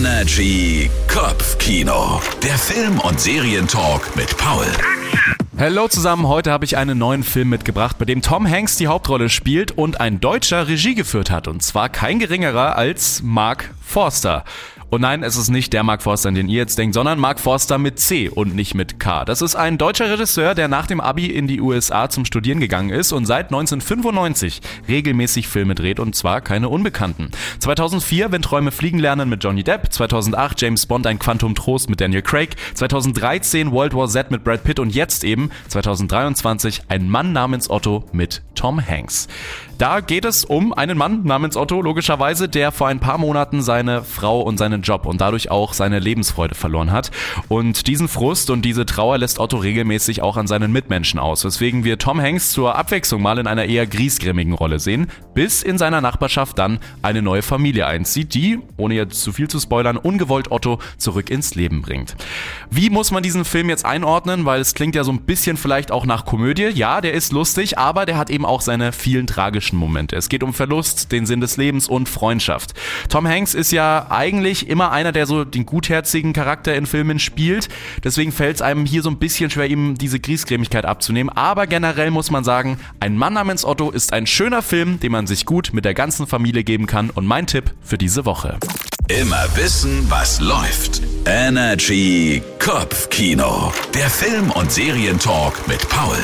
Energy Kopfkino. Der Film- und Serientalk mit Paul. Hallo zusammen, heute habe ich einen neuen Film mitgebracht, bei dem Tom Hanks die Hauptrolle spielt und ein Deutscher Regie geführt hat. Und zwar kein geringerer als Mark Forster. Und nein, es ist nicht der Mark Forster, an den ihr jetzt denkt, sondern Mark Forster mit C und nicht mit K. Das ist ein deutscher Regisseur, der nach dem Abi in die USA zum Studieren gegangen ist und seit 1995 regelmäßig Filme dreht und zwar keine Unbekannten. 2004 Wenn Träume fliegen lernen mit Johnny Depp, 2008 James Bond ein Quantum Trost mit Daniel Craig, 2013 World War Z mit Brad Pitt und jetzt eben 2023 Ein Mann namens Otto mit Tom Hanks. Da geht es um einen Mann namens Otto, logischerweise, der vor ein paar Monaten seine Frau und seinen Job und dadurch auch seine Lebensfreude verloren hat. Und diesen Frust und diese Trauer lässt Otto regelmäßig auch an seinen Mitmenschen aus, weswegen wir Tom Hanks zur Abwechslung mal in einer eher griesgrämigen Rolle sehen, bis in seiner Nachbarschaft dann eine neue Familie einzieht, die, ohne jetzt zu viel zu spoilern, ungewollt Otto zurück ins Leben bringt. Wie muss man diesen Film jetzt einordnen? Weil es klingt ja so ein bisschen vielleicht auch nach Komödie. Ja, der ist lustig, aber der hat eben auch seine vielen tragischen Momente. Es geht um Verlust, den Sinn des Lebens und Freundschaft. Tom Hanks ist ja eigentlich immer einer, der so den gutherzigen Charakter in Filmen spielt. Deswegen fällt es einem hier so ein bisschen schwer, ihm diese Griesgrämigkeit abzunehmen. Aber generell muss man sagen, ein Mann namens Otto ist ein schöner Film, den man sich gut mit der ganzen Familie geben kann. Und mein Tipp für diese Woche. Immer wissen, was läuft. Energy Kopfkino. Der Film- und Serientalk mit Paul.